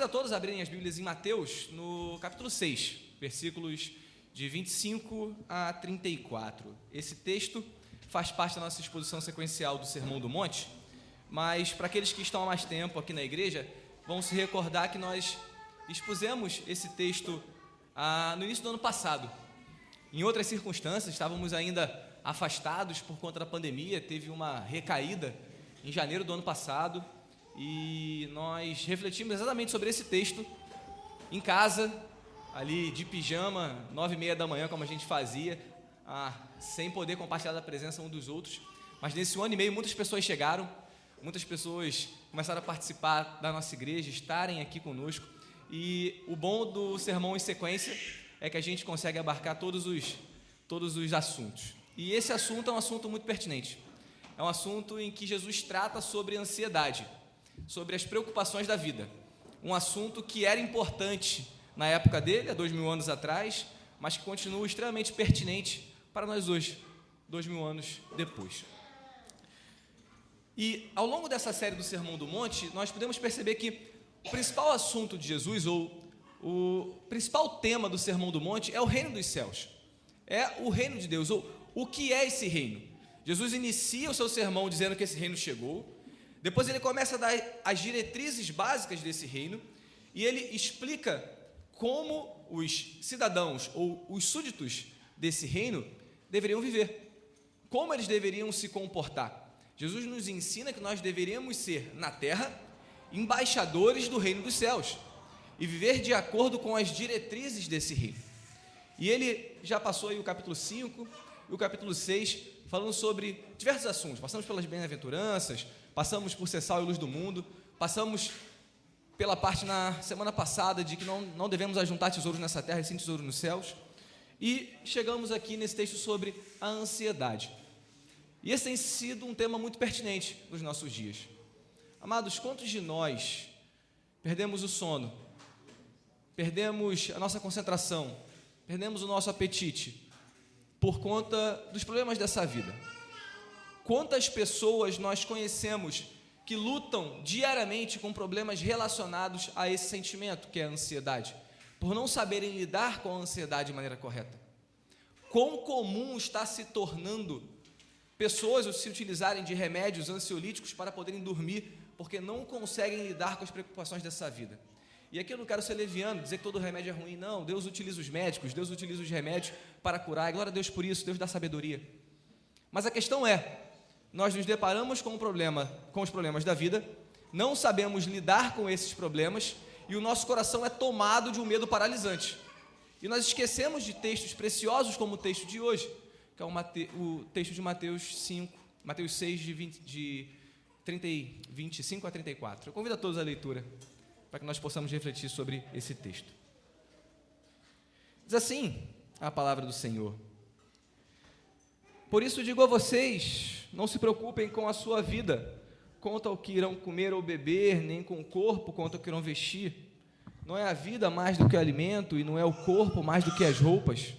convido a todos a abrirem as Bíblias em Mateus, no capítulo 6, versículos de 25 a 34. Esse texto faz parte da nossa exposição sequencial do Sermão do Monte, mas para aqueles que estão há mais tempo aqui na igreja, vão se recordar que nós expusemos esse texto ah, no início do ano passado. Em outras circunstâncias, estávamos ainda afastados por conta da pandemia, teve uma recaída em janeiro do ano passado e nós refletimos exatamente sobre esse texto em casa, ali de pijama, nove e meia da manhã, como a gente fazia, ah, sem poder compartilhar da presença um dos outros. Mas nesse ano e meio, muitas pessoas chegaram, muitas pessoas começaram a participar da nossa igreja, estarem aqui conosco. E o bom do sermão em sequência é que a gente consegue abarcar todos os, todos os assuntos. E esse assunto é um assunto muito pertinente. É um assunto em que Jesus trata sobre ansiedade, sobre as preocupações da vida. Um assunto que era importante na época dele, há dois mil anos atrás, mas que continua extremamente pertinente para nós hoje, dois mil anos depois. E ao longo dessa série do Sermão do Monte, nós podemos perceber que o principal assunto de Jesus, ou o principal tema do Sermão do Monte, é o reino dos céus. É o reino de Deus, ou o que é esse reino. Jesus inicia o seu sermão dizendo que esse reino chegou, depois ele começa a dar as diretrizes básicas desse reino, e ele explica como os cidadãos ou os súditos desse reino deveriam viver, como eles deveriam se comportar. Jesus nos ensina que nós deveríamos ser, na terra, embaixadores do reino dos céus e viver de acordo com as diretrizes desse reino. E ele já passou aí o capítulo 5 e o capítulo 6 falando sobre diversos assuntos. Passamos pelas bem-aventuranças, passamos por ser sal e luz do mundo, passamos pela parte na semana passada de que não, não devemos ajuntar tesouros nessa terra e sim tesouros nos céus. E chegamos aqui nesse texto sobre a ansiedade. E esse tem sido um tema muito pertinente nos nossos dias. Amados, quantos de nós perdemos o sono, perdemos a nossa concentração, perdemos o nosso apetite por conta dos problemas dessa vida? Quantas pessoas nós conhecemos que lutam diariamente com problemas relacionados a esse sentimento, que é a ansiedade, por não saberem lidar com a ansiedade de maneira correta? Quão comum está se tornando pessoas se utilizarem de remédios ansiolíticos para poderem dormir porque não conseguem lidar com as preocupações dessa vida. E aqui eu não quero ser leviano, dizer que todo remédio é ruim, não. Deus utiliza os médicos, Deus utiliza os remédios para curar, e glória a Deus por isso, Deus dá sabedoria. Mas a questão é, nós nos deparamos com, um problema, com os problemas da vida, não sabemos lidar com esses problemas, e o nosso coração é tomado de um medo paralisante. E nós esquecemos de textos preciosos como o texto de hoje, que é o, Mate, o texto de Mateus 5, Mateus 6, de, 20, de 30, 25 a 34. Eu convido a todos a leitura, para que nós possamos refletir sobre esse texto. Diz assim a palavra do Senhor: Por isso digo a vocês, não se preocupem com a sua vida, quanto ao que irão comer ou beber, nem com o corpo, quanto ao que irão vestir. Não é a vida mais do que o alimento, e não é o corpo mais do que as roupas.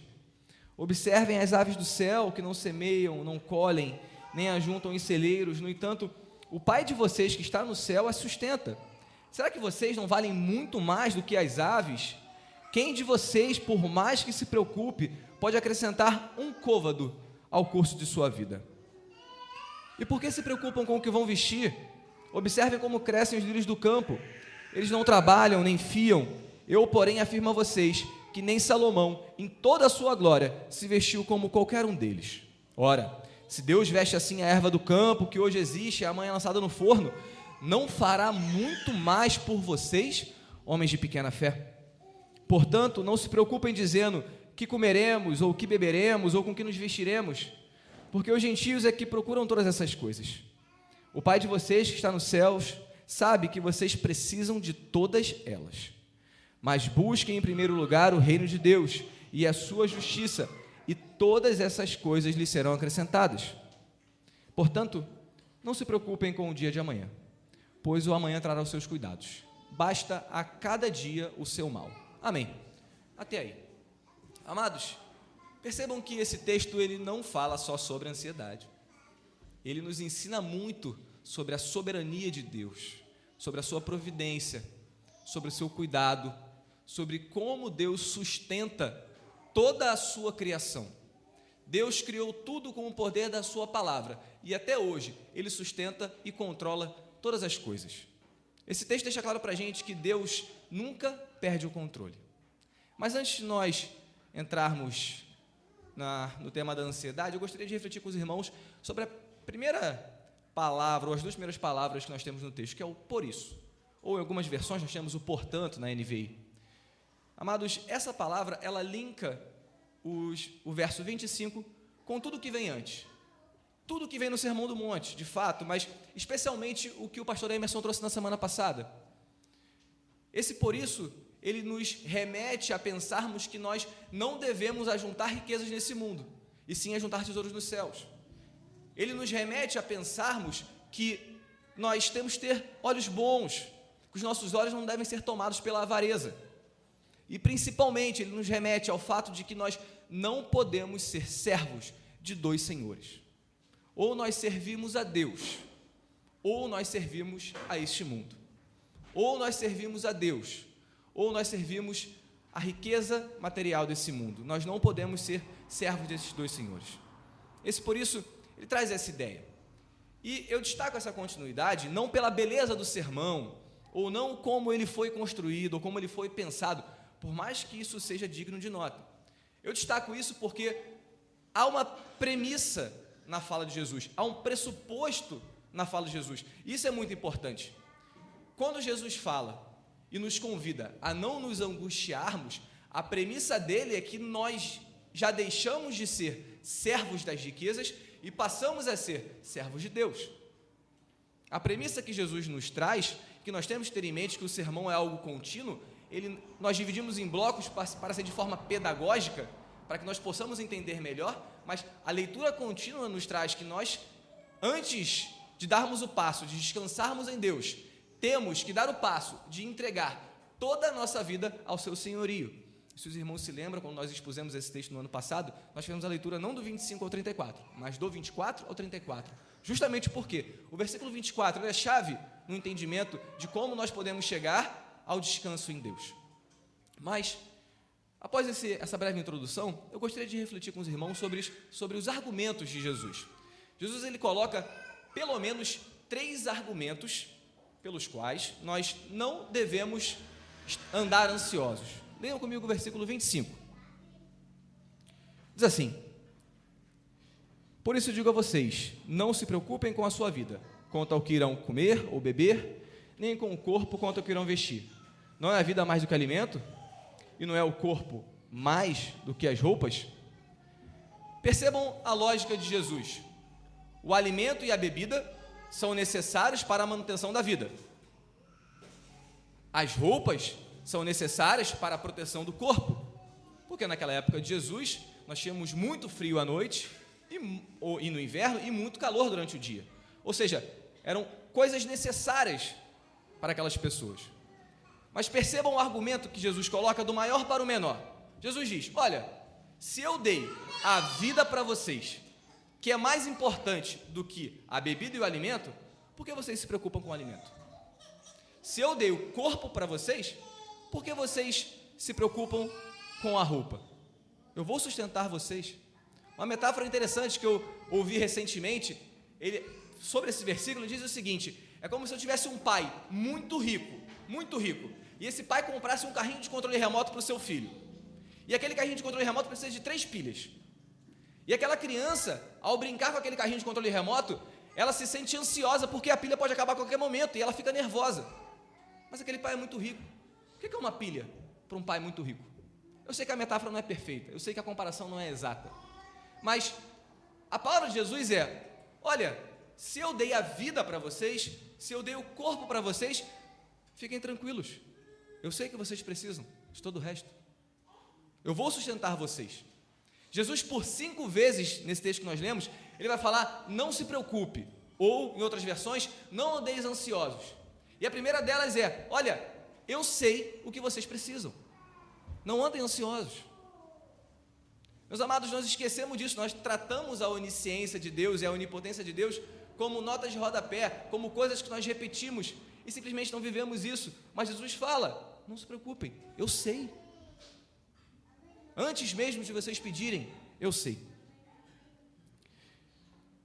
Observem as aves do céu, que não semeiam, não colhem, nem ajuntam em celeiros, no entanto, o Pai de vocês que está no céu a sustenta. Será que vocês não valem muito mais do que as aves? Quem de vocês, por mais que se preocupe, pode acrescentar um côvado ao curso de sua vida? E por que se preocupam com o que vão vestir? Observem como crescem os lírios do campo. Eles não trabalham nem fiam. Eu, porém, afirmo a vocês que nem Salomão, em toda a sua glória, se vestiu como qualquer um deles. Ora, se Deus veste assim a erva do campo, que hoje existe e amanhã é lançada no forno, não fará muito mais por vocês, homens de pequena fé? Portanto, não se preocupem dizendo que comeremos, ou que beberemos, ou com que nos vestiremos, porque os gentios é que procuram todas essas coisas. O Pai de vocês que está nos céus sabe que vocês precisam de todas elas. Mas busquem em primeiro lugar o reino de Deus e a sua justiça e todas essas coisas lhe serão acrescentadas. Portanto, não se preocupem com o dia de amanhã, pois o amanhã trará os seus cuidados. Basta a cada dia o seu mal. Amém. Até aí. Amados, percebam que esse texto ele não fala só sobre ansiedade. Ele nos ensina muito sobre a soberania de Deus, sobre a sua providência, sobre o seu cuidado, sobre como Deus sustenta toda a sua criação. Deus criou tudo com o poder da sua palavra e até hoje ele sustenta e controla todas as coisas. Esse texto deixa claro para a gente que Deus nunca perde o controle. Mas antes de nós entrarmos na, no tema da ansiedade, eu gostaria de refletir com os irmãos sobre a primeira palavra, ou as duas primeiras palavras que nós temos no texto, que é o por isso. Ou em algumas versões nós temos o portanto na NVI. Amados, essa palavra, ela linka os, o verso 25 com tudo que vem antes. Tudo que vem no Sermão do Monte, de fato, mas especialmente o que o pastor Emerson trouxe na semana passada. Esse por isso, ele nos remete a pensarmos que nós não devemos ajuntar riquezas nesse mundo, e sim ajuntar tesouros nos céus. Ele nos remete a pensarmos que nós temos que ter olhos bons, que os nossos olhos não devem ser tomados pela avareza. E principalmente, ele nos remete ao fato de que nós não podemos ser servos de dois senhores. Ou nós servimos a Deus, ou nós servimos a este mundo. Ou nós servimos a Deus, ou nós servimos a riqueza material desse mundo. Nós não podemos ser servos desses dois senhores. Esse por isso ele traz essa ideia. E eu destaco essa continuidade não pela beleza do sermão, ou não como ele foi construído, ou como ele foi pensado, por mais que isso seja digno de nota. Eu destaco isso porque há uma premissa na fala de Jesus, há um pressuposto na fala de Jesus. Isso é muito importante. Quando Jesus fala e nos convida a não nos angustiarmos, a premissa dele é que nós já deixamos de ser servos das riquezas e passamos a ser servos de Deus. A premissa que Jesus nos traz, que nós temos que ter em mente que o sermão é algo contínuo, ele, nós dividimos em blocos para, para ser de forma pedagógica, para que nós possamos entender melhor, mas a leitura contínua nos traz que nós, antes de darmos o passo, de descansarmos em Deus, temos que dar o passo de entregar toda a nossa vida ao seu senhorio. Se os irmãos se lembram, quando nós expusemos esse texto no ano passado, nós fizemos a leitura não do 25 ao 34, mas do 24 ao 34. Justamente porque o versículo 24 é chave no entendimento de como nós podemos chegar ao descanso em Deus. Mas, após esse, essa breve introdução, eu gostaria de refletir com os irmãos sobre, sobre os argumentos de Jesus. Jesus ele coloca pelo menos três argumentos pelos quais nós não devemos andar ansiosos. Leiam comigo o versículo 25. Diz assim: Por isso digo a vocês: não se preocupem com a sua vida, quanto ao que irão comer ou beber, nem com o corpo quanto ao que irão vestir. Não é a vida mais do que alimento? E não é o corpo mais do que as roupas? Percebam a lógica de Jesus. O alimento e a bebida são necessários para a manutenção da vida. As roupas são necessárias para a proteção do corpo. Porque naquela época de Jesus, nós tínhamos muito frio à noite e, e no inverno e muito calor durante o dia. Ou seja, eram coisas necessárias para aquelas pessoas. Mas percebam o argumento que Jesus coloca do maior para o menor. Jesus diz: Olha, se eu dei a vida para vocês, que é mais importante do que a bebida e o alimento, por que vocês se preocupam com o alimento? Se eu dei o corpo para vocês, por que vocês se preocupam com a roupa? Eu vou sustentar vocês. Uma metáfora interessante que eu ouvi recentemente, ele, sobre esse versículo, diz o seguinte: é como se eu tivesse um pai muito rico, muito rico, e esse pai comprasse um carrinho de controle remoto para o seu filho. E aquele carrinho de controle remoto precisa de três pilhas. E aquela criança, ao brincar com aquele carrinho de controle remoto, ela se sente ansiosa porque a pilha pode acabar a qualquer momento e ela fica nervosa. Mas aquele pai é muito rico. O que é uma pilha para um pai muito rico? Eu sei que a metáfora não é perfeita, eu sei que a comparação não é exata, mas a palavra de Jesus é: olha, se eu dei a vida para vocês, se eu dei o corpo para vocês, fiquem tranquilos, eu sei que vocês precisam de todo o resto, eu vou sustentar vocês. Jesus, por cinco vezes nesse texto que nós lemos, ele vai falar: não se preocupe, ou em outras versões, não andeis ansiosos. E a primeira delas é: olha, eu sei o que vocês precisam. Não andem ansiosos. Meus amados, nós esquecemos disso, nós tratamos a onisciência de Deus e a onipotência de Deus como notas de rodapé, como coisas que nós repetimos e simplesmente não vivemos isso. Mas Jesus fala: não se preocupem, eu sei. Antes mesmo de vocês pedirem, eu sei.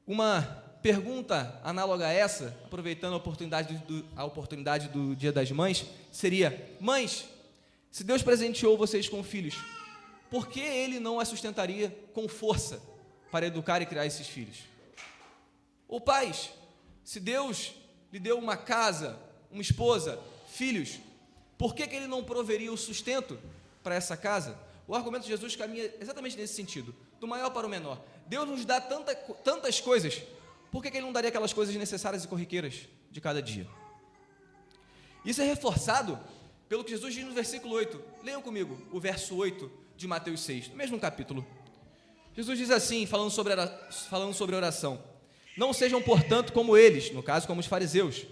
Uma pergunta análoga a essa, aproveitando a oportunidade do, a oportunidade do Dia das Mães, seria: Mães, se Deus presenteou vocês com filhos, por que Ele não as sustentaria com força para educar e criar esses filhos? Ou pais, se Deus lhe deu uma casa, uma esposa, filhos, por que, que Ele não proveria o sustento para essa casa? O argumento de Jesus caminha exatamente nesse sentido, do maior para o menor. Deus nos dá tanta, tantas coisas, por que, que Ele não daria aquelas coisas necessárias e corriqueiras de cada dia? Isso é reforçado pelo que Jesus diz no versículo 8. Leiam comigo o verso 8 de Mateus 6, no mesmo capítulo. Jesus diz assim, falando sobre, falando sobre oração: Não sejam, portanto, como eles, no caso, como os fariseus,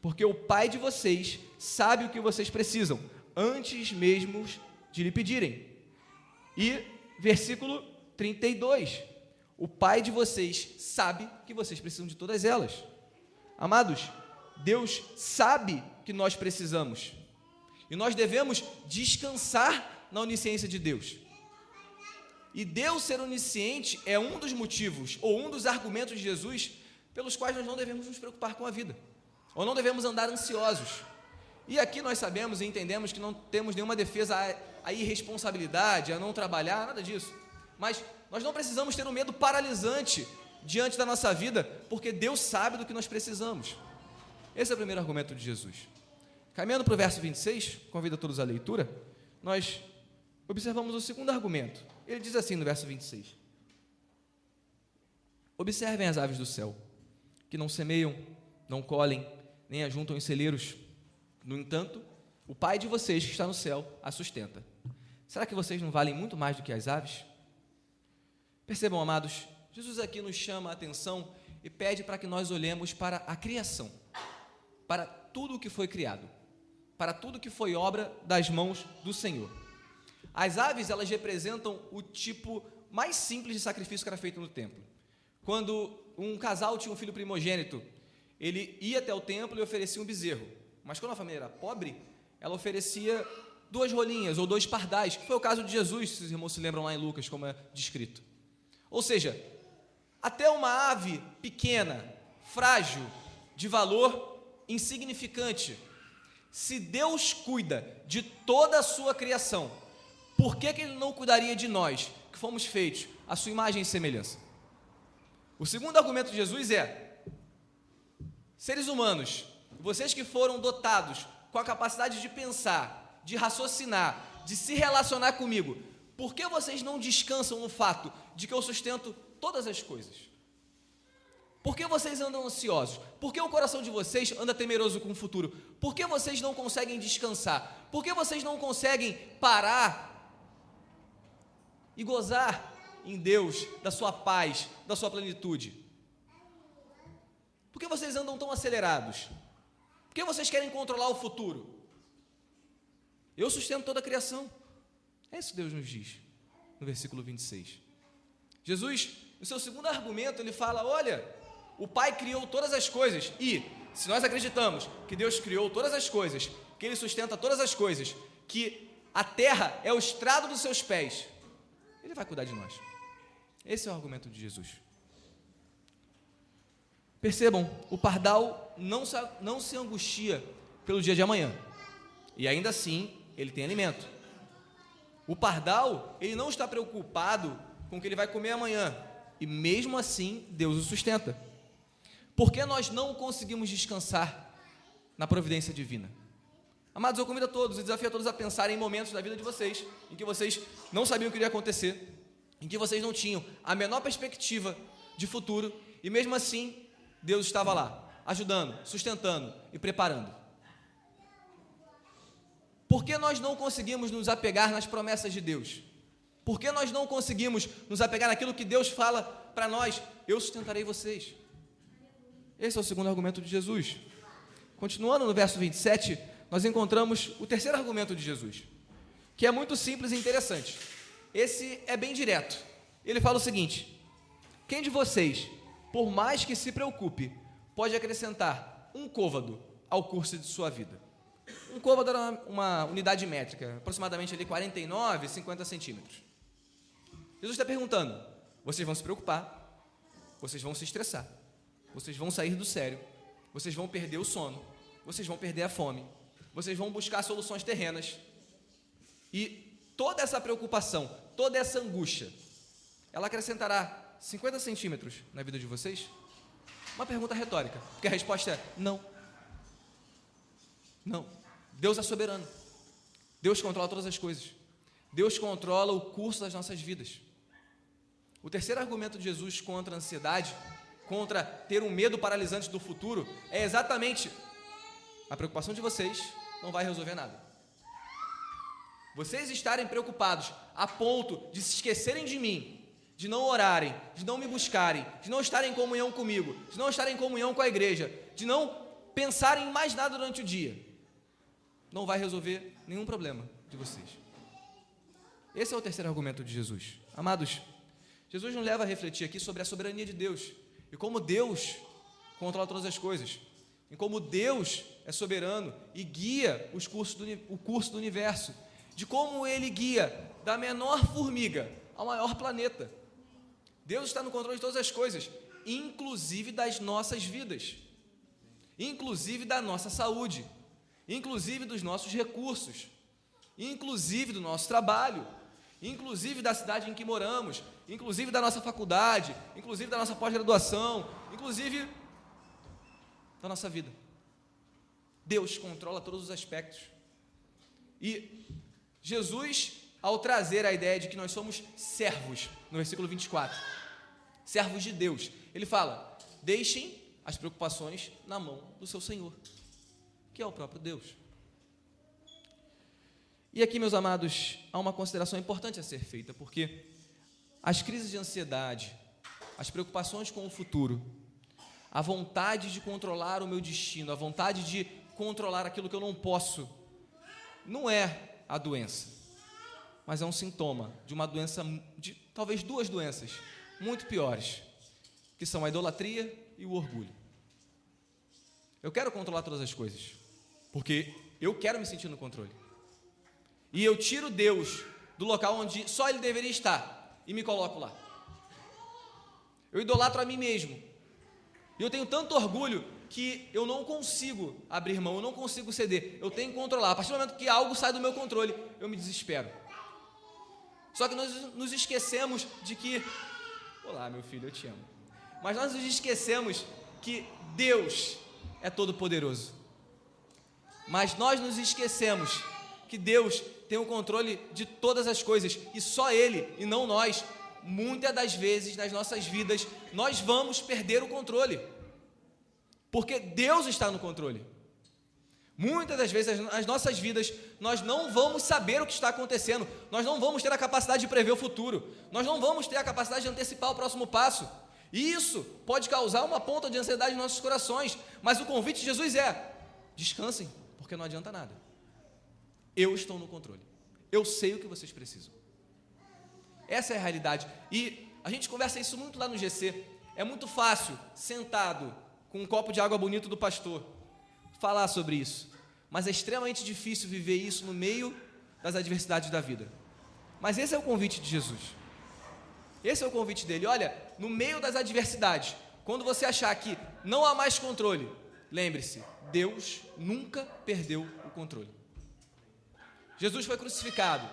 porque o Pai de vocês sabe o que vocês precisam, antes mesmo de lhe pedirem. E versículo 32: O Pai de vocês sabe que vocês precisam de todas elas. Amados, Deus sabe que nós precisamos. E nós devemos descansar na onisciência de Deus. E Deus ser onisciente é um dos motivos, ou um dos argumentos de Jesus, pelos quais nós não devemos nos preocupar com a vida, ou não devemos andar ansiosos. E aqui nós sabemos e entendemos que não temos nenhuma defesa a irresponsabilidade, a não trabalhar, nada disso. Mas nós não precisamos ter um medo paralisante diante da nossa vida, porque Deus sabe do que nós precisamos. Esse é o primeiro argumento de Jesus. Caminhando para o verso 26, convido todos à leitura, nós observamos o segundo argumento. Ele diz assim no verso 26: Observem as aves do céu, que não semeiam, não colhem, nem ajuntam em celeiros. No entanto, o Pai de vocês que está no céu a sustenta. Será que vocês não valem muito mais do que as aves? Percebam, amados, Jesus aqui nos chama a atenção e pede para que nós olhemos para a criação, para tudo o que foi criado, para tudo que foi obra das mãos do Senhor. As aves, elas representam o tipo mais simples de sacrifício que era feito no templo. Quando um casal tinha um filho primogênito, ele ia até o templo e oferecia um bezerro. Mas quando a família era pobre, ela oferecia duas rolinhas ou dois pardais, que foi o caso de Jesus, se os irmãos se lembram lá em Lucas, como é descrito. Ou seja, até uma ave pequena, frágil, de valor insignificante, se Deus cuida de toda a sua criação, por que, que Ele não cuidaria de nós, que fomos feitos à sua imagem e semelhança? O segundo argumento de Jesus é: seres humanos, vocês que foram dotados com a capacidade de pensar, de raciocinar, de se relacionar comigo, por que vocês não descansam no fato de que eu sustento todas as coisas? Por que vocês andam ansiosos? Por que o coração de vocês anda temeroso com o futuro? Por que vocês não conseguem descansar? Por que vocês não conseguem parar e gozar em Deus da sua paz, da sua plenitude? Por que vocês andam tão acelerados? Que vocês querem controlar o futuro? Eu sustento toda a criação. É isso que Deus nos diz no versículo 26. Jesus, no seu segundo argumento, ele fala: Olha, o Pai criou todas as coisas e, se nós acreditamos que Deus criou todas as coisas, que Ele sustenta todas as coisas, que a terra é o estrado dos seus pés, Ele vai cuidar de nós. Esse é o argumento de Jesus. Percebam, o pardal não se, não se angustia pelo dia de amanhã. E ainda assim, ele tem alimento. O pardal, ele não está preocupado com o que ele vai comer amanhã, e mesmo assim Deus o sustenta. Por que nós não conseguimos descansar na providência divina? Amados, eu convido a todos, eu desafio a todos a pensar em momentos da vida de vocês em que vocês não sabiam o que iria acontecer, em que vocês não tinham a menor perspectiva de futuro, e mesmo assim Deus estava lá, ajudando, sustentando e preparando. Por que nós não conseguimos nos apegar nas promessas de Deus? Por que nós não conseguimos nos apegar naquilo que Deus fala para nós? Eu sustentarei vocês. Esse é o segundo argumento de Jesus. Continuando no verso 27, nós encontramos o terceiro argumento de Jesus, que é muito simples e interessante. Esse é bem direto. Ele fala o seguinte: Quem de vocês, por mais que se preocupe, pode acrescentar um côvado ao curso de sua vida. Um côvado era uma, uma unidade métrica, aproximadamente ali 49, 50 centímetros. Jesus está perguntando: vocês vão se preocupar, vocês vão se estressar, vocês vão sair do sério, vocês vão perder o sono, vocês vão perder a fome, vocês vão buscar soluções terrenas. E toda essa preocupação, toda essa angústia, ela acrescentará 50 centímetros na vida de vocês? Uma pergunta retórica, porque a resposta é não. Não. Deus é soberano. Deus controla todas as coisas. Deus controla o curso das nossas vidas. O terceiro argumento de Jesus contra a ansiedade, contra ter um medo paralisante do futuro, é exatamente a preocupação de vocês não vai resolver nada. Vocês estarem preocupados a ponto de se esquecerem de mim, de não orarem, de não me buscarem, de não estarem em comunhão comigo, de não estarem em comunhão com a igreja, de não pensarem em mais nada durante o dia, não vai resolver nenhum problema de vocês. Esse é o terceiro argumento de Jesus. Amados, Jesus nos leva a refletir aqui sobre a soberania de Deus e como Deus controla todas as coisas, e como Deus é soberano e guia os cursos do, o curso do universo, de como ele guia da menor formiga ao maior planeta. Deus está no controle de todas as coisas, inclusive das nossas vidas, inclusive da nossa saúde, inclusive dos nossos recursos, inclusive do nosso trabalho, inclusive da cidade em que moramos, inclusive da nossa faculdade, inclusive da nossa pós-graduação, inclusive da nossa vida. Deus controla todos os aspectos. E Jesus, ao trazer a ideia de que nós somos servos, no versículo 24, servos de Deus, ele fala: deixem as preocupações na mão do seu Senhor que é o próprio Deus. E aqui, meus amados, há uma consideração importante a ser feita, porque as crises de ansiedade, as preocupações com o futuro, a vontade de controlar o meu destino, a vontade de controlar aquilo que eu não posso, não é a doença, mas é um sintoma de uma doença, de talvez duas doenças muito piores, que são a idolatria e o orgulho. Eu quero controlar todas as coisas, porque eu quero me sentir no controle. E eu tiro Deus do local onde só Ele deveria estar e me coloco lá. Eu idolatro a mim mesmo. E eu tenho tanto orgulho que eu não consigo abrir mão, eu não consigo ceder. Eu tenho que controlar. A partir do momento que algo sai do meu controle, eu me desespero. Só que nós nos esquecemos de que. Olá, meu filho, eu te amo. Mas nós nos esquecemos que Deus é todo-poderoso. Mas nós nos esquecemos que Deus tem o controle de todas as coisas e só Ele e não nós. Muitas das vezes nas nossas vidas nós vamos perder o controle, porque Deus está no controle. Muitas das vezes nas nossas vidas nós não vamos saber o que está acontecendo, nós não vamos ter a capacidade de prever o futuro, nós não vamos ter a capacidade de antecipar o próximo passo. E isso pode causar uma ponta de ansiedade em nossos corações, mas o convite de Jesus é: descansem, porque não adianta nada. Eu estou no controle. Eu sei o que vocês precisam. Essa é a realidade. E a gente conversa isso muito lá no GC. É muito fácil, sentado, com um copo de água bonito do pastor, falar sobre isso. Mas é extremamente difícil viver isso no meio das adversidades da vida. Mas esse é o convite de Jesus. Esse é o convite dele. Olha, no meio das adversidades, quando você achar que não há mais controle, lembre-se, Deus nunca perdeu o controle. Jesus foi crucificado,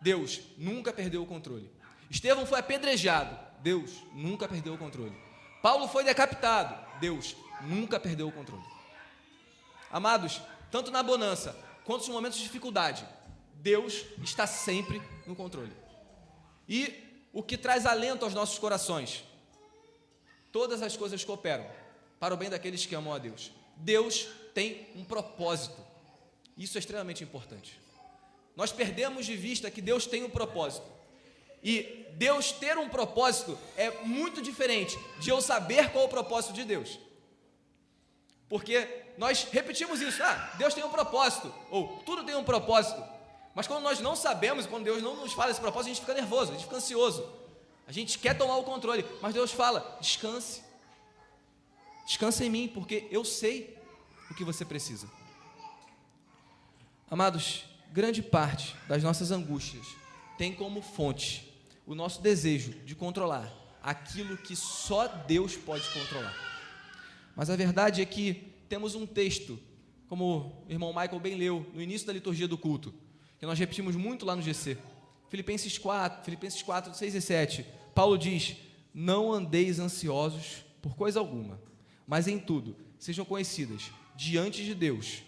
Deus nunca perdeu o controle. Estevão foi apedrejado, Deus nunca perdeu o controle. Paulo foi decapitado, Deus nunca perdeu o controle. Amados, tanto na bonança quanto nos momentos de dificuldade, Deus está sempre no controle. E o que traz alento aos nossos corações? Todas as coisas cooperam para o bem daqueles que amam a Deus. Deus tem um propósito. Isso é extremamente importante. Nós perdemos de vista que Deus tem um propósito. E Deus ter um propósito é muito diferente de eu saber qual é o propósito de Deus. Porque nós repetimos isso, ah, Deus tem um propósito, ou tudo tem um propósito. Mas quando nós não sabemos, quando Deus não nos fala esse propósito, a gente fica nervoso, a gente fica ansioso. A gente quer tomar o controle, mas Deus fala: descanse. Descansa em mim, porque eu sei o que você precisa. Amados, grande parte das nossas angústias tem como fonte o nosso desejo de controlar aquilo que só Deus pode controlar. Mas a verdade é que temos um texto, como o irmão Michael bem leu no início da liturgia do culto, que nós repetimos muito lá no GC. Filipenses 4, Filipenses 4, 6 e 7. Paulo diz: Não andeis ansiosos por coisa alguma, mas em tudo sejam conhecidas diante de Deus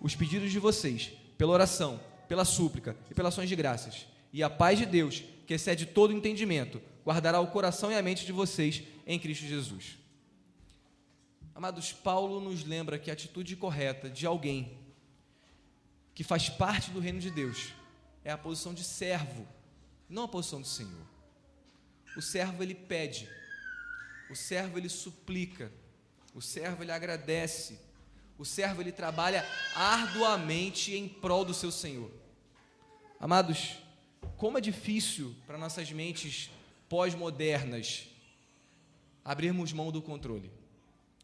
os pedidos de vocês, pela oração, pela súplica e pelas ações de graças. E a paz de Deus, que excede todo entendimento, guardará o coração e a mente de vocês em Cristo Jesus. Amados, Paulo nos lembra que a atitude correta de alguém que faz parte do reino de Deus é a posição de servo, não a posição de Senhor. O servo ele pede, o servo ele suplica, o servo ele agradece, o servo ele trabalha arduamente em prol do seu Senhor. Amados, como é difícil para nossas mentes pós-modernas abrirmos mão do controle.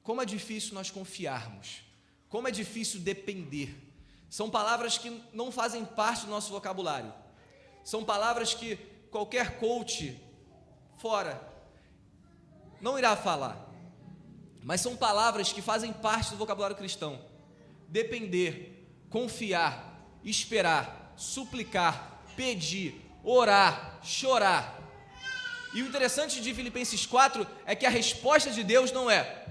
Como é difícil nós confiarmos. Como é difícil depender. São palavras que não fazem parte do nosso vocabulário. São palavras que qualquer coach fora não irá falar. Mas são palavras que fazem parte do vocabulário cristão. Depender, confiar, esperar, suplicar, pedir, orar, chorar. E o interessante de Filipenses 4 é que a resposta de Deus não é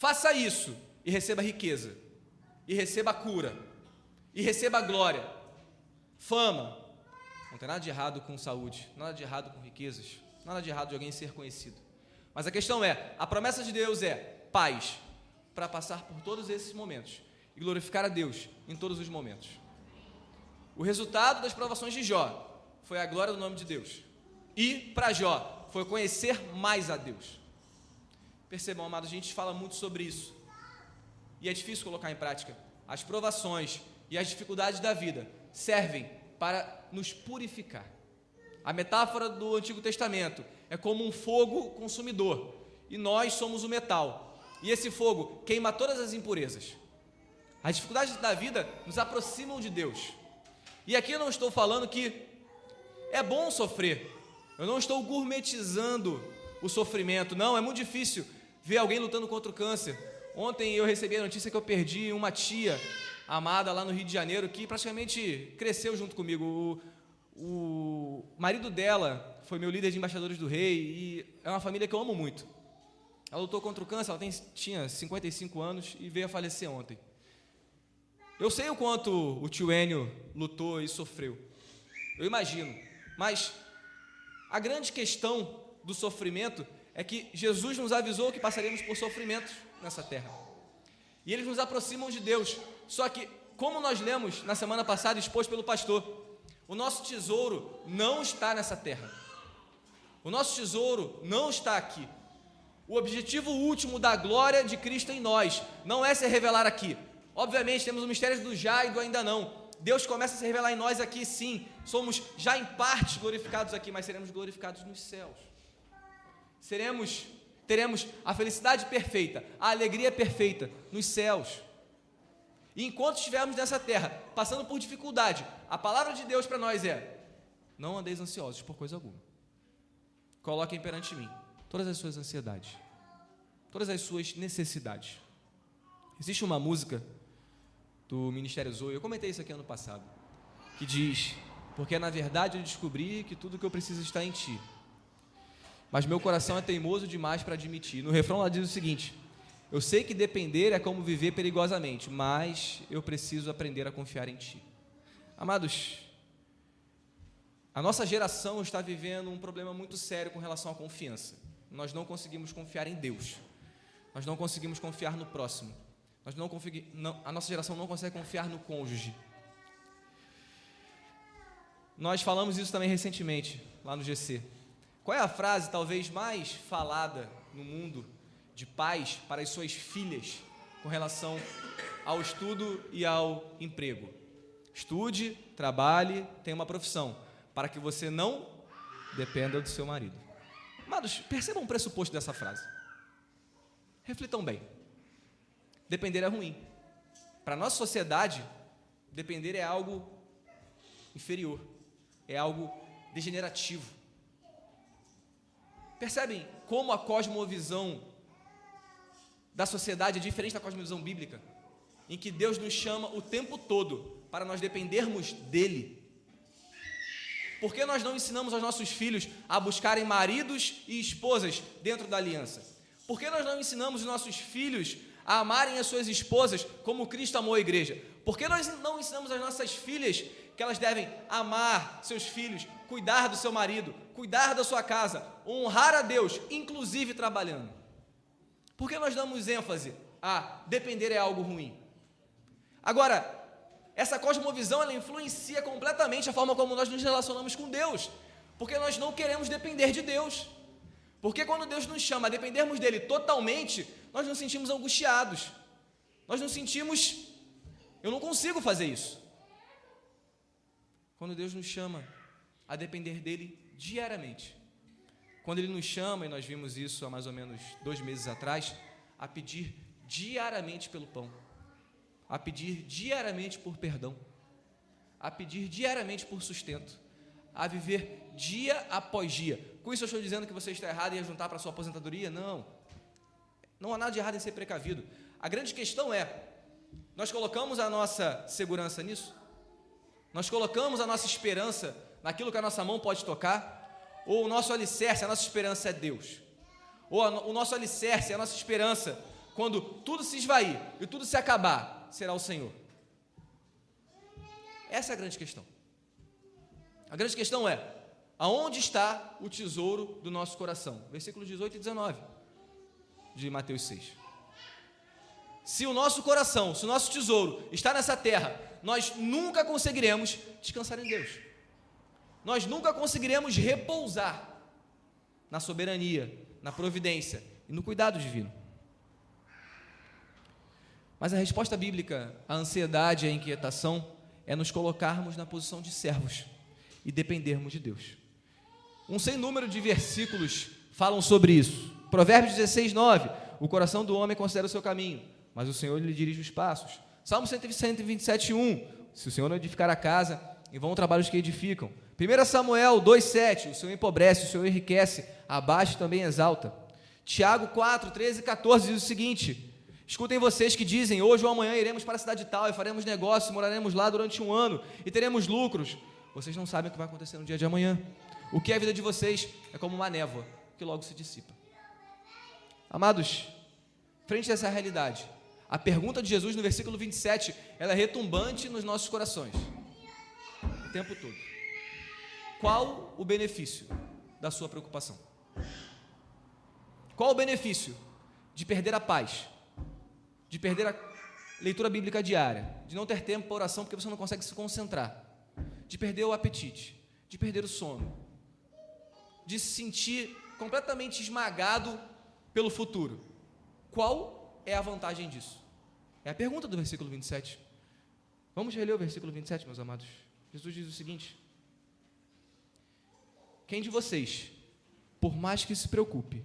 faça isso e receba riqueza, e receba cura, e receba glória, fama. Não tem nada de errado com saúde, nada de errado com riquezas, nada de errado de alguém ser conhecido. Mas a questão é: a promessa de Deus é paz para passar por todos esses momentos e glorificar a Deus em todos os momentos. O resultado das provações de Jó foi a glória do nome de Deus. E para Jó foi conhecer mais a Deus. Percebam, amados, a gente fala muito sobre isso. E é difícil colocar em prática. As provações e as dificuldades da vida servem para nos purificar. A metáfora do Antigo Testamento é como um fogo consumidor, e nós somos o metal. E esse fogo queima todas as impurezas. As dificuldades da vida nos aproximam de Deus. E aqui eu não estou falando que é bom sofrer. Eu não estou gourmetizando o sofrimento. Não, é muito difícil ver alguém lutando contra o câncer. Ontem eu recebi a notícia que eu perdi uma tia amada lá no Rio de Janeiro que praticamente cresceu junto comigo. O, o marido dela foi meu líder de embaixadores do rei e é uma família que eu amo muito. Ela lutou contra o câncer, ela tem, tinha 55 anos e veio a falecer ontem. Eu sei o quanto o tio Enio lutou e sofreu. Eu imagino. Mas a grande questão do sofrimento é que Jesus nos avisou que passaríamos por sofrimentos nessa terra. E eles nos aproximam de Deus. Só que, como nós lemos na semana passada, exposto pelo pastor, o nosso tesouro não está nessa terra. O nosso tesouro não está aqui. O objetivo último da glória de Cristo em nós não é se revelar aqui. Obviamente, temos o mistério do já e do ainda não. Deus começa a se revelar em nós aqui, sim. Somos já em parte glorificados aqui, mas seremos glorificados nos céus. Seremos, teremos a felicidade perfeita, a alegria perfeita nos céus. E enquanto estivermos nessa terra, passando por dificuldade, a palavra de Deus para nós é: não andeis ansiosos por coisa alguma. Coloquem perante mim todas as suas ansiedades, todas as suas necessidades. Existe uma música do Ministério Zoe, eu comentei isso aqui ano passado, que diz: Porque na verdade eu descobri que tudo que eu preciso está em ti. Mas meu coração é teimoso demais para admitir. No refrão ela diz o seguinte: Eu sei que depender é como viver perigosamente, mas eu preciso aprender a confiar em ti. Amados, a nossa geração está vivendo um problema muito sério com relação à confiança. Nós não conseguimos confiar em Deus. Nós não conseguimos confiar no próximo. Nós não, não a nossa geração não consegue confiar no cônjuge. Nós falamos isso também recentemente, lá no GC. Qual é a frase talvez mais falada no mundo de pais para as suas filhas com relação ao estudo e ao emprego? Estude, trabalhe, tenha uma profissão, para que você não dependa do seu marido. Amados, percebam o pressuposto dessa frase. Reflitam bem. Depender é ruim. Para a nossa sociedade, depender é algo inferior, é algo degenerativo. Percebem como a cosmovisão da sociedade é diferente da cosmovisão bíblica, em que Deus nos chama o tempo todo para nós dependermos dele. Por que nós não ensinamos aos nossos filhos a buscarem maridos e esposas dentro da aliança? Por que nós não ensinamos os nossos filhos a amarem as suas esposas como Cristo amou a igreja? Por que nós não ensinamos às nossas filhas que elas devem amar seus filhos, cuidar do seu marido, cuidar da sua casa, honrar a Deus, inclusive trabalhando? Por que nós damos ênfase a depender é algo ruim? Agora, essa cosmovisão ela influencia completamente a forma como nós nos relacionamos com Deus, porque nós não queremos depender de Deus. Porque quando Deus nos chama a dependermos dele totalmente, nós nos sentimos angustiados. Nós nos sentimos eu não consigo fazer isso. Quando Deus nos chama a depender dele diariamente. Quando ele nos chama, e nós vimos isso há mais ou menos dois meses atrás, a pedir diariamente pelo pão a pedir diariamente por perdão, a pedir diariamente por sustento, a viver dia após dia. Com isso eu estou dizendo que você está errado em juntar para a sua aposentadoria? Não. Não há nada de errado em ser precavido. A grande questão é: nós colocamos a nossa segurança nisso? Nós colocamos a nossa esperança naquilo que a nossa mão pode tocar? Ou o nosso alicerce, a nossa esperança é Deus? Ou o nosso alicerce, a nossa esperança, quando tudo se esvair e tudo se acabar, será o Senhor? Essa é a grande questão. A grande questão é: aonde está o tesouro do nosso coração? Versículos 18 e 19 de Mateus 6. Se o nosso coração, se o nosso tesouro está nessa terra, nós nunca conseguiremos descansar em Deus. Nós nunca conseguiremos repousar na soberania, na providência e no cuidado divino. Mas a resposta bíblica à ansiedade e à inquietação é nos colocarmos na posição de servos e dependermos de Deus. Um sem número de versículos falam sobre isso. Provérbios 16, 9. O coração do homem considera o seu caminho, mas o Senhor lhe dirige os passos. Salmo 127, 1. Se o Senhor não edificar a casa, em vão trabalhos que edificam. 1 Samuel 2, 7. O Senhor empobrece, o Senhor enriquece, abaixa também exalta. Tiago 4, 13 e 14 diz o seguinte: Escutem vocês que dizem: hoje ou amanhã iremos para a cidade tal e faremos negócio, moraremos lá durante um ano e teremos lucros. Vocês não sabem o que vai acontecer no dia de amanhã. O que é a vida de vocês é como uma névoa que logo se dissipa. Amados, frente a essa realidade, a pergunta de Jesus no versículo 27, ela é retumbante nos nossos corações. O tempo todo. Qual o benefício da sua preocupação? Qual o benefício de perder a paz? de perder a leitura bíblica diária, de não ter tempo para oração porque você não consegue se concentrar, de perder o apetite, de perder o sono, de se sentir completamente esmagado pelo futuro. Qual é a vantagem disso? É a pergunta do versículo 27. Vamos reler o versículo 27, meus amados. Jesus diz o seguinte: Quem de vocês, por mais que se preocupe,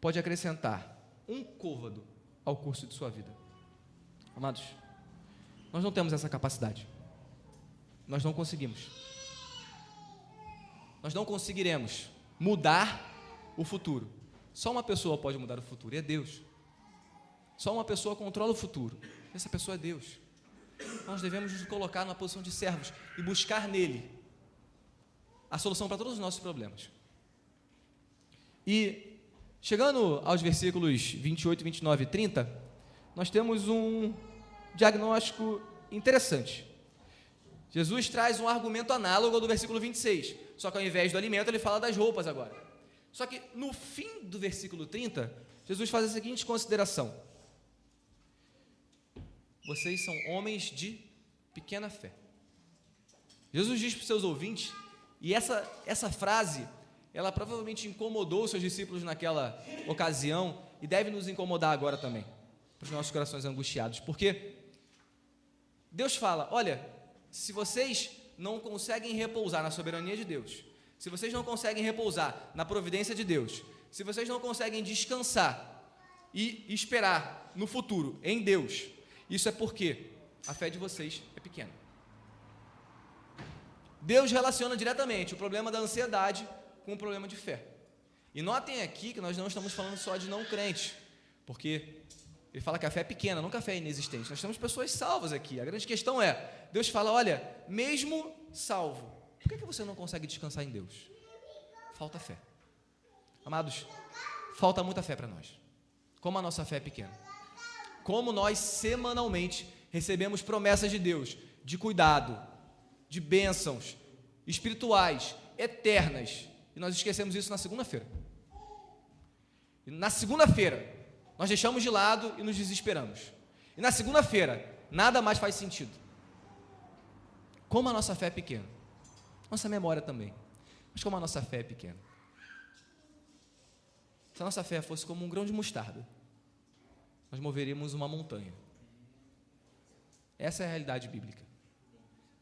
pode acrescentar um côvado ao curso de sua vida? Amados, nós não temos essa capacidade. Nós não conseguimos. Nós não conseguiremos mudar o futuro. Só uma pessoa pode mudar o futuro, e é Deus. Só uma pessoa controla o futuro. Essa pessoa é Deus. Nós devemos nos colocar na posição de servos e buscar nele a solução para todos os nossos problemas. E chegando aos versículos 28, 29 e 30, nós temos um diagnóstico interessante. Jesus traz um argumento análogo ao do versículo 26, só que ao invés do alimento ele fala das roupas agora. Só que no fim do versículo 30, Jesus faz a seguinte consideração: Vocês são homens de pequena fé. Jesus diz para os seus ouvintes, e essa, essa frase, ela provavelmente incomodou os seus discípulos naquela ocasião e deve nos incomodar agora também para os nossos corações angustiados, porque Deus fala: olha, se vocês não conseguem repousar na soberania de Deus, se vocês não conseguem repousar na providência de Deus, se vocês não conseguem descansar e esperar no futuro em Deus, isso é porque a fé de vocês é pequena. Deus relaciona diretamente o problema da ansiedade com o problema de fé. E notem aqui que nós não estamos falando só de não crentes, porque ele fala que a fé é pequena, nunca a fé é inexistente. Nós temos pessoas salvas aqui. A grande questão é: Deus fala, olha, mesmo salvo, por que, que você não consegue descansar em Deus? Falta fé. Amados, falta muita fé para nós. Como a nossa fé é pequena. Como nós semanalmente recebemos promessas de Deus de cuidado, de bênçãos espirituais, eternas, e nós esquecemos isso na segunda-feira. Na segunda-feira, nós deixamos de lado e nos desesperamos. E na segunda-feira, nada mais faz sentido. Como a nossa fé é pequena, nossa memória também, mas como a nossa fé é pequena. Se a nossa fé fosse como um grão de mostarda, nós moveríamos uma montanha. Essa é a realidade bíblica.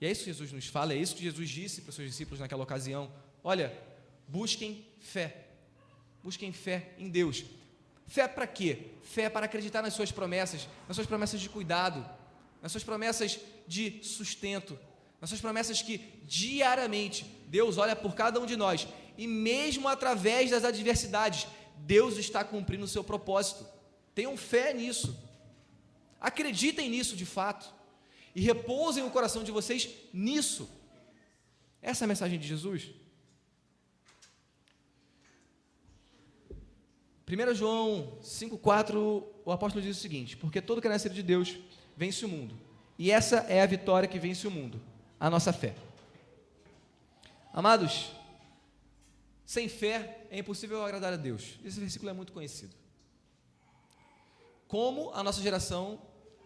E é isso que Jesus nos fala, é isso que Jesus disse para os seus discípulos naquela ocasião. Olha, busquem fé. Busquem fé em Deus. Fé para quê? Fé para acreditar nas suas promessas, nas suas promessas de cuidado, nas suas promessas de sustento, nas suas promessas que diariamente Deus olha por cada um de nós e mesmo através das adversidades, Deus está cumprindo o seu propósito. Tenham fé nisso. Acreditem nisso de fato e repousem o coração de vocês nisso. Essa é a mensagem de Jesus. 1 João 5,4, o apóstolo diz o seguinte: Porque todo que é nascido de Deus vence o mundo. E essa é a vitória que vence o mundo, a nossa fé. Amados, sem fé é impossível agradar a Deus. Esse versículo é muito conhecido. Como a nossa geração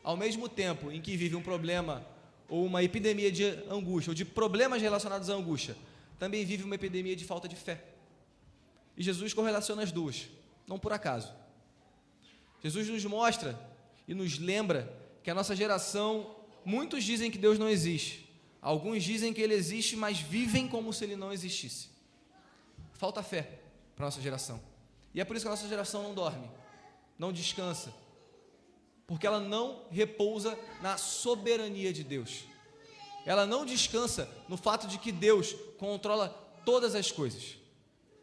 ao mesmo tempo em que vive um problema ou uma epidemia de angústia, ou de problemas relacionados à angústia, também vive uma epidemia de falta de fé. E Jesus correlaciona as duas, não por acaso. Jesus nos mostra e nos lembra que a nossa geração, muitos dizem que Deus não existe, alguns dizem que Ele existe, mas vivem como se Ele não existisse. Falta fé para a nossa geração. E é por isso que a nossa geração não dorme, não descansa, porque ela não repousa na soberania de Deus. Ela não descansa no fato de que Deus controla todas as coisas.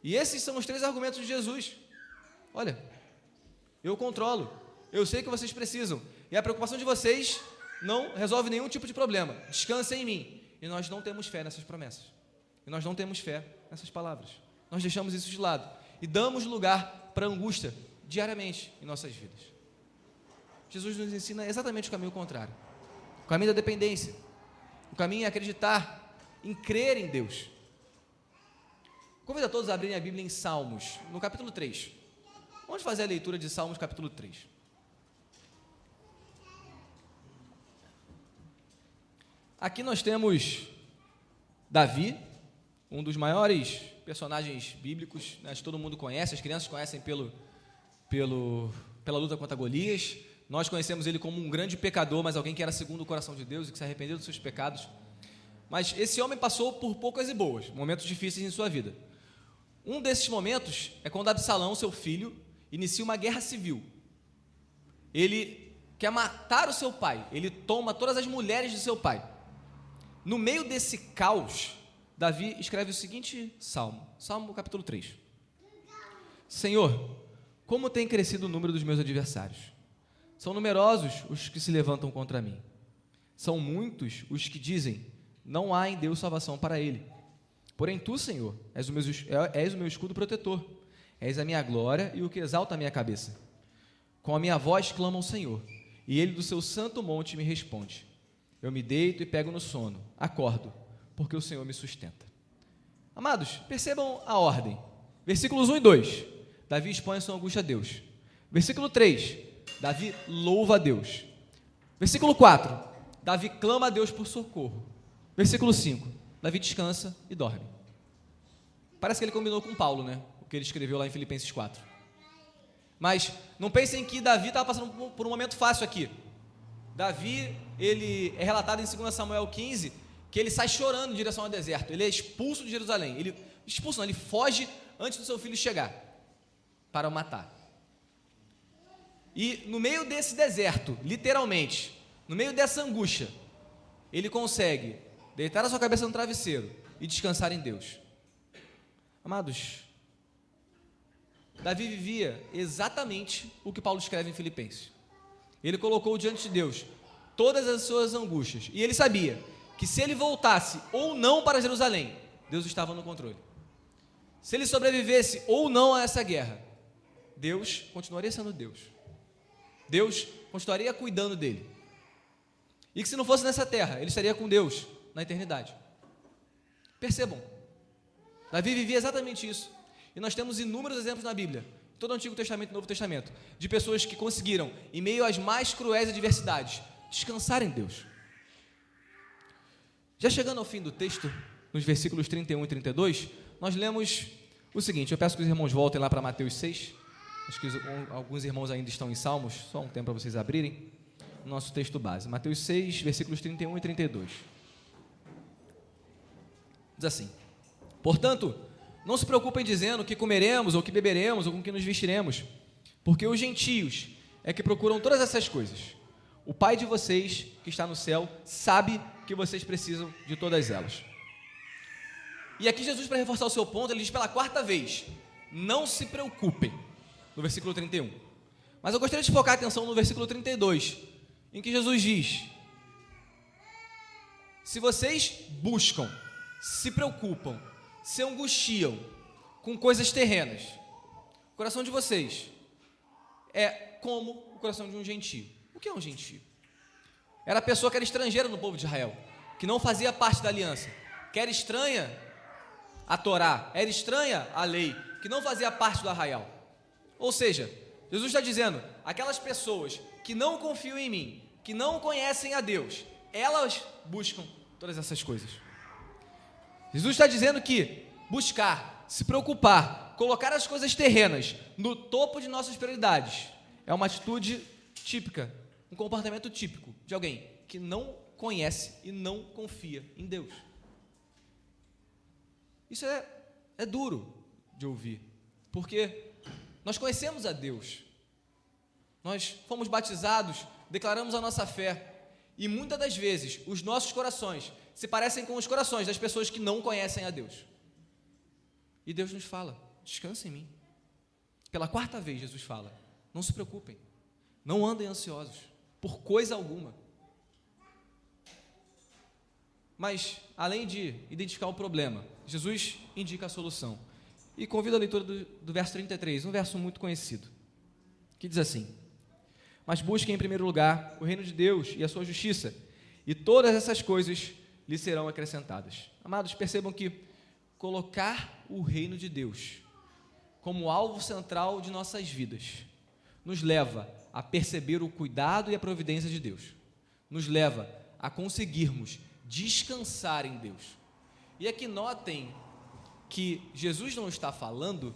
E esses são os três argumentos de Jesus. Olha, eu controlo, eu sei que vocês precisam, e a preocupação de vocês não resolve nenhum tipo de problema. Descansem em mim. E nós não temos fé nessas promessas. E nós não temos fé nessas palavras. Nós deixamos isso de lado e damos lugar para angústia diariamente em nossas vidas. Jesus nos ensina exatamente o caminho contrário. O caminho da dependência. O caminho é acreditar, em crer em Deus. Convido a todos a abrirem a Bíblia em Salmos, no capítulo 3. Vamos fazer a leitura de Salmos, capítulo 3. Aqui nós temos Davi, um dos maiores personagens bíblicos, né, que todo mundo conhece, as crianças conhecem pelo, pelo, pela luta contra Golias. Nós conhecemos ele como um grande pecador, mas alguém que era segundo o coração de Deus e que se arrependeu dos seus pecados. Mas esse homem passou por poucas e boas, momentos difíceis em sua vida. Um desses momentos é quando Absalão, seu filho, inicia uma guerra civil. Ele quer matar o seu pai, ele toma todas as mulheres de seu pai. No meio desse caos, Davi escreve o seguinte salmo, Salmo capítulo 3. Senhor, como tem crescido o número dos meus adversários são numerosos os que se levantam contra mim. São muitos os que dizem: Não há em Deus salvação para ele. Porém, tu, Senhor, és o meu, és o meu escudo protetor, és a minha glória e o que exalta a minha cabeça. Com a minha voz clama ao Senhor, e ele do seu santo monte me responde. Eu me deito e pego no sono, acordo, porque o Senhor me sustenta. Amados, percebam a ordem. Versículos 1 e 2. Davi expõe sua angústia a Deus. Versículo 3. Davi louva a Deus. Versículo 4. Davi clama a Deus por socorro. Versículo 5. Davi descansa e dorme. Parece que ele combinou com Paulo, né? O que ele escreveu lá em Filipenses 4. Mas não pensem que Davi estava passando por um momento fácil aqui. Davi, ele é relatado em 2 Samuel 15 que ele sai chorando em direção ao deserto. Ele é expulso de Jerusalém. Ele expulso, não, ele foge antes do seu filho chegar para o matar. E no meio desse deserto, literalmente, no meio dessa angústia, ele consegue deitar a sua cabeça no travesseiro e descansar em Deus. Amados, Davi vivia exatamente o que Paulo escreve em Filipenses. Ele colocou diante de Deus todas as suas angústias e ele sabia que se ele voltasse ou não para Jerusalém, Deus estava no controle. Se ele sobrevivesse ou não a essa guerra, Deus continuaria sendo Deus. Deus continuaria cuidando dele. E que se não fosse nessa terra, ele estaria com Deus na eternidade. Percebam, Davi vivia exatamente isso. E nós temos inúmeros exemplos na Bíblia, todo o Antigo Testamento e Novo Testamento, de pessoas que conseguiram, em meio às mais cruéis adversidades, descansar em Deus. Já chegando ao fim do texto, nos versículos 31 e 32, nós lemos o seguinte: eu peço que os irmãos voltem lá para Mateus 6. Acho que alguns irmãos ainda estão em Salmos, só um tempo para vocês abrirem. Nosso texto base, Mateus 6, versículos 31 e 32. Diz assim: Portanto, não se preocupem dizendo que comeremos, ou que beberemos, ou com que nos vestiremos, porque os gentios é que procuram todas essas coisas. O Pai de vocês, que está no céu, sabe que vocês precisam de todas elas. E aqui Jesus, para reforçar o seu ponto, ele diz pela quarta vez: não se preocupem, no versículo 31. Mas eu gostaria de focar a atenção no versículo 32, em que Jesus diz: Se vocês buscam, se preocupam, se angustiam com coisas terrenas, o coração de vocês é como o coração de um gentio. O que é um gentio? Era a pessoa que era estrangeira no povo de Israel, que não fazia parte da aliança, que era estranha a Torá, era estranha a lei, que não fazia parte do arraial. Ou seja, Jesus está dizendo: aquelas pessoas que não confiam em mim, que não conhecem a Deus, elas buscam todas essas coisas. Jesus está dizendo que buscar, se preocupar, colocar as coisas terrenas no topo de nossas prioridades é uma atitude típica, um comportamento típico de alguém que não conhece e não confia em Deus. Isso é, é duro de ouvir, porque nós conhecemos a Deus, nós fomos batizados, declaramos a nossa fé, e muitas das vezes os nossos corações se parecem com os corações das pessoas que não conhecem a Deus. E Deus nos fala: descanse em mim. Pela quarta vez, Jesus fala: não se preocupem, não andem ansiosos por coisa alguma. Mas, além de identificar o problema, Jesus indica a solução. E convido a leitura do, do verso 33, um verso muito conhecido, que diz assim: Mas busquem em primeiro lugar o reino de Deus e a sua justiça, e todas essas coisas lhe serão acrescentadas. Amados, percebam que colocar o reino de Deus como alvo central de nossas vidas nos leva a perceber o cuidado e a providência de Deus, nos leva a conseguirmos descansar em Deus. E aqui notem que Jesus não está falando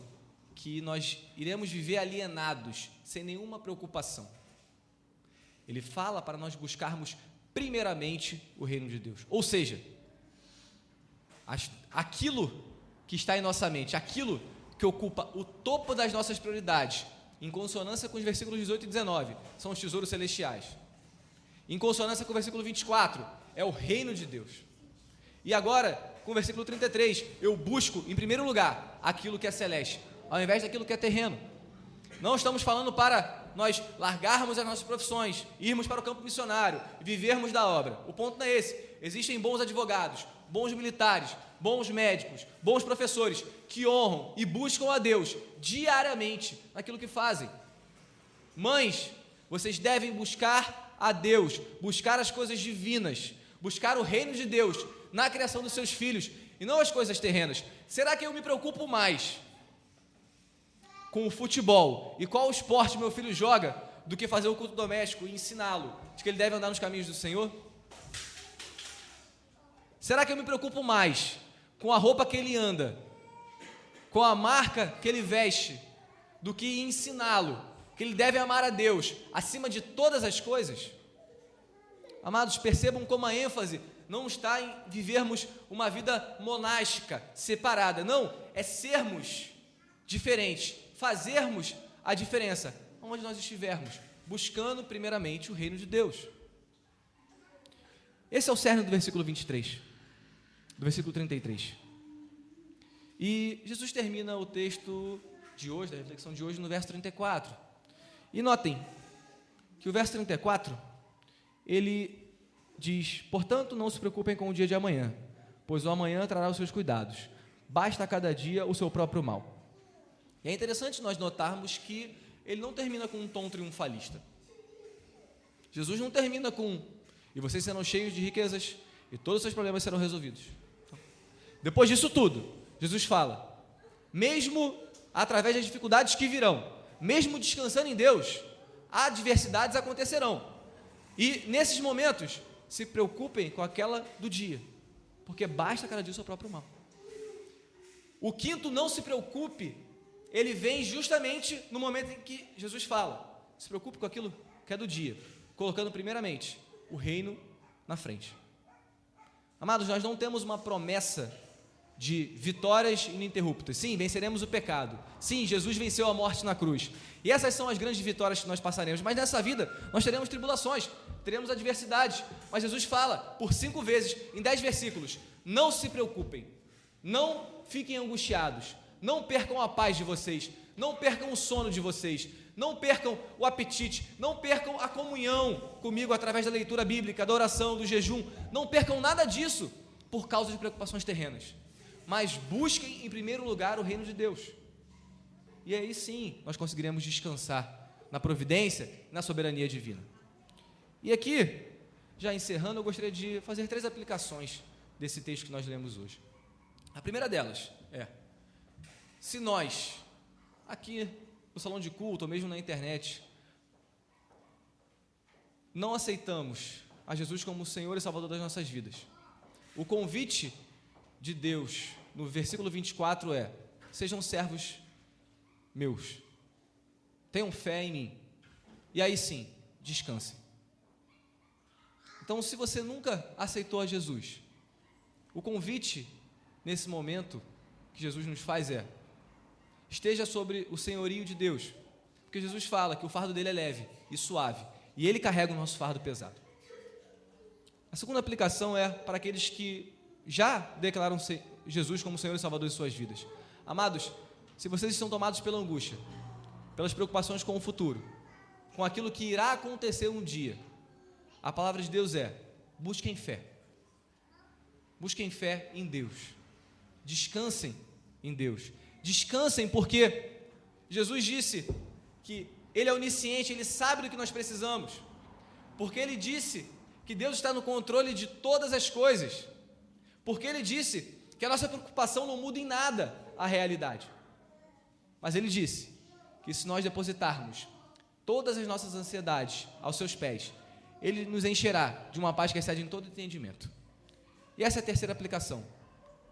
que nós iremos viver alienados, sem nenhuma preocupação. Ele fala para nós buscarmos primeiramente o reino de Deus. Ou seja, aquilo que está em nossa mente, aquilo que ocupa o topo das nossas prioridades, em consonância com os versículos 18 e 19, são os tesouros celestiais. Em consonância com o versículo 24, é o reino de Deus. E agora, com o versículo 33, eu busco, em primeiro lugar, aquilo que é celeste, ao invés daquilo que é terreno. Não estamos falando para nós largarmos as nossas profissões, irmos para o campo missionário, vivermos da obra. O ponto não é esse. Existem bons advogados, bons militares, bons médicos, bons professores que honram e buscam a Deus diariamente naquilo que fazem. Mães, vocês devem buscar a Deus, buscar as coisas divinas, buscar o reino de Deus na criação dos seus filhos e não as coisas terrenas. Será que eu me preocupo mais com o futebol e qual esporte meu filho joga do que fazer o culto doméstico e ensiná-lo de que ele deve andar nos caminhos do Senhor? Será que eu me preocupo mais com a roupa que ele anda, com a marca que ele veste, do que ensiná-lo que ele deve amar a Deus acima de todas as coisas? Amados, percebam como a ênfase não está em vivermos uma vida monástica, separada. Não, é sermos diferentes, fazermos a diferença onde nós estivermos, buscando primeiramente o reino de Deus. Esse é o cerne do versículo 23, do versículo 33. E Jesus termina o texto de hoje, da reflexão de hoje, no verso 34. E notem que o verso 34, ele diz: Portanto, não se preocupem com o dia de amanhã, pois o amanhã trará os seus cuidados. Basta a cada dia o seu próprio mal. E é interessante nós notarmos que ele não termina com um tom triunfalista. Jesus não termina com e vocês serão cheios de riquezas e todos os seus problemas serão resolvidos. Depois disso tudo, Jesus fala: mesmo através das dificuldades que virão, mesmo descansando em Deus, adversidades acontecerão. E nesses momentos, se preocupem com aquela do dia, porque basta cada dia o seu próprio mal. O quinto, não se preocupe, ele vem justamente no momento em que Jesus fala: se preocupe com aquilo que é do dia, colocando primeiramente o reino na frente. Amados, nós não temos uma promessa de vitórias ininterruptas. Sim, venceremos o pecado. Sim, Jesus venceu a morte na cruz. E essas são as grandes vitórias que nós passaremos. Mas nessa vida nós teremos tribulações, teremos adversidades. Mas Jesus fala por cinco vezes, em dez versículos: não se preocupem, não fiquem angustiados, não percam a paz de vocês, não percam o sono de vocês, não percam o apetite, não percam a comunhão comigo através da leitura bíblica, da oração, do jejum, não percam nada disso por causa de preocupações terrenas mas busquem em primeiro lugar o reino de Deus. E aí sim nós conseguiremos descansar na providência e na soberania divina. E aqui, já encerrando, eu gostaria de fazer três aplicações desse texto que nós lemos hoje. A primeira delas é: se nós, aqui no salão de culto ou mesmo na internet, não aceitamos a Jesus como Senhor e Salvador das nossas vidas, o convite de Deus no versículo 24 é: sejam servos meus, tenham fé em mim, e aí sim, descansem. Então, se você nunca aceitou a Jesus, o convite nesse momento que Jesus nos faz é: esteja sobre o senhorio de Deus, porque Jesus fala que o fardo dele é leve e suave, e ele carrega o nosso fardo pesado. A segunda aplicação é para aqueles que já declaram Jesus como Senhor e Salvador de suas vidas. Amados, se vocês estão tomados pela angústia, pelas preocupações com o futuro, com aquilo que irá acontecer um dia, a palavra de Deus é: busquem fé. Busquem fé em Deus. Descansem em Deus. Descansem porque Jesus disse que Ele é onisciente, Ele sabe do que nós precisamos. Porque Ele disse que Deus está no controle de todas as coisas. Porque ele disse que a nossa preocupação não muda em nada a realidade. Mas ele disse que se nós depositarmos todas as nossas ansiedades aos seus pés, ele nos encherá de uma paz que excede em todo entendimento. E essa é a terceira aplicação.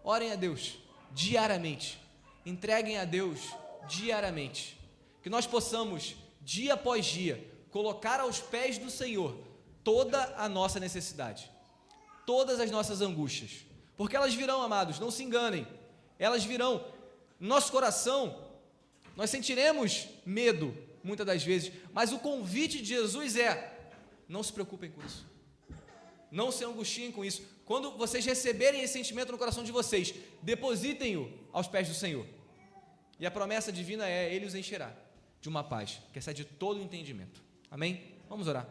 Orem a Deus diariamente. Entreguem a Deus diariamente. Que nós possamos, dia após dia, colocar aos pés do Senhor toda a nossa necessidade, todas as nossas angústias porque elas virão, amados, não se enganem. Elas virão. Nosso coração, nós sentiremos medo, muitas das vezes, mas o convite de Jesus é: não se preocupem com isso. Não se angustiem com isso. Quando vocês receberem esse sentimento no coração de vocês, depositem-o aos pés do Senhor. E a promessa divina é: Ele os encherá de uma paz que excede todo o entendimento. Amém? Vamos orar.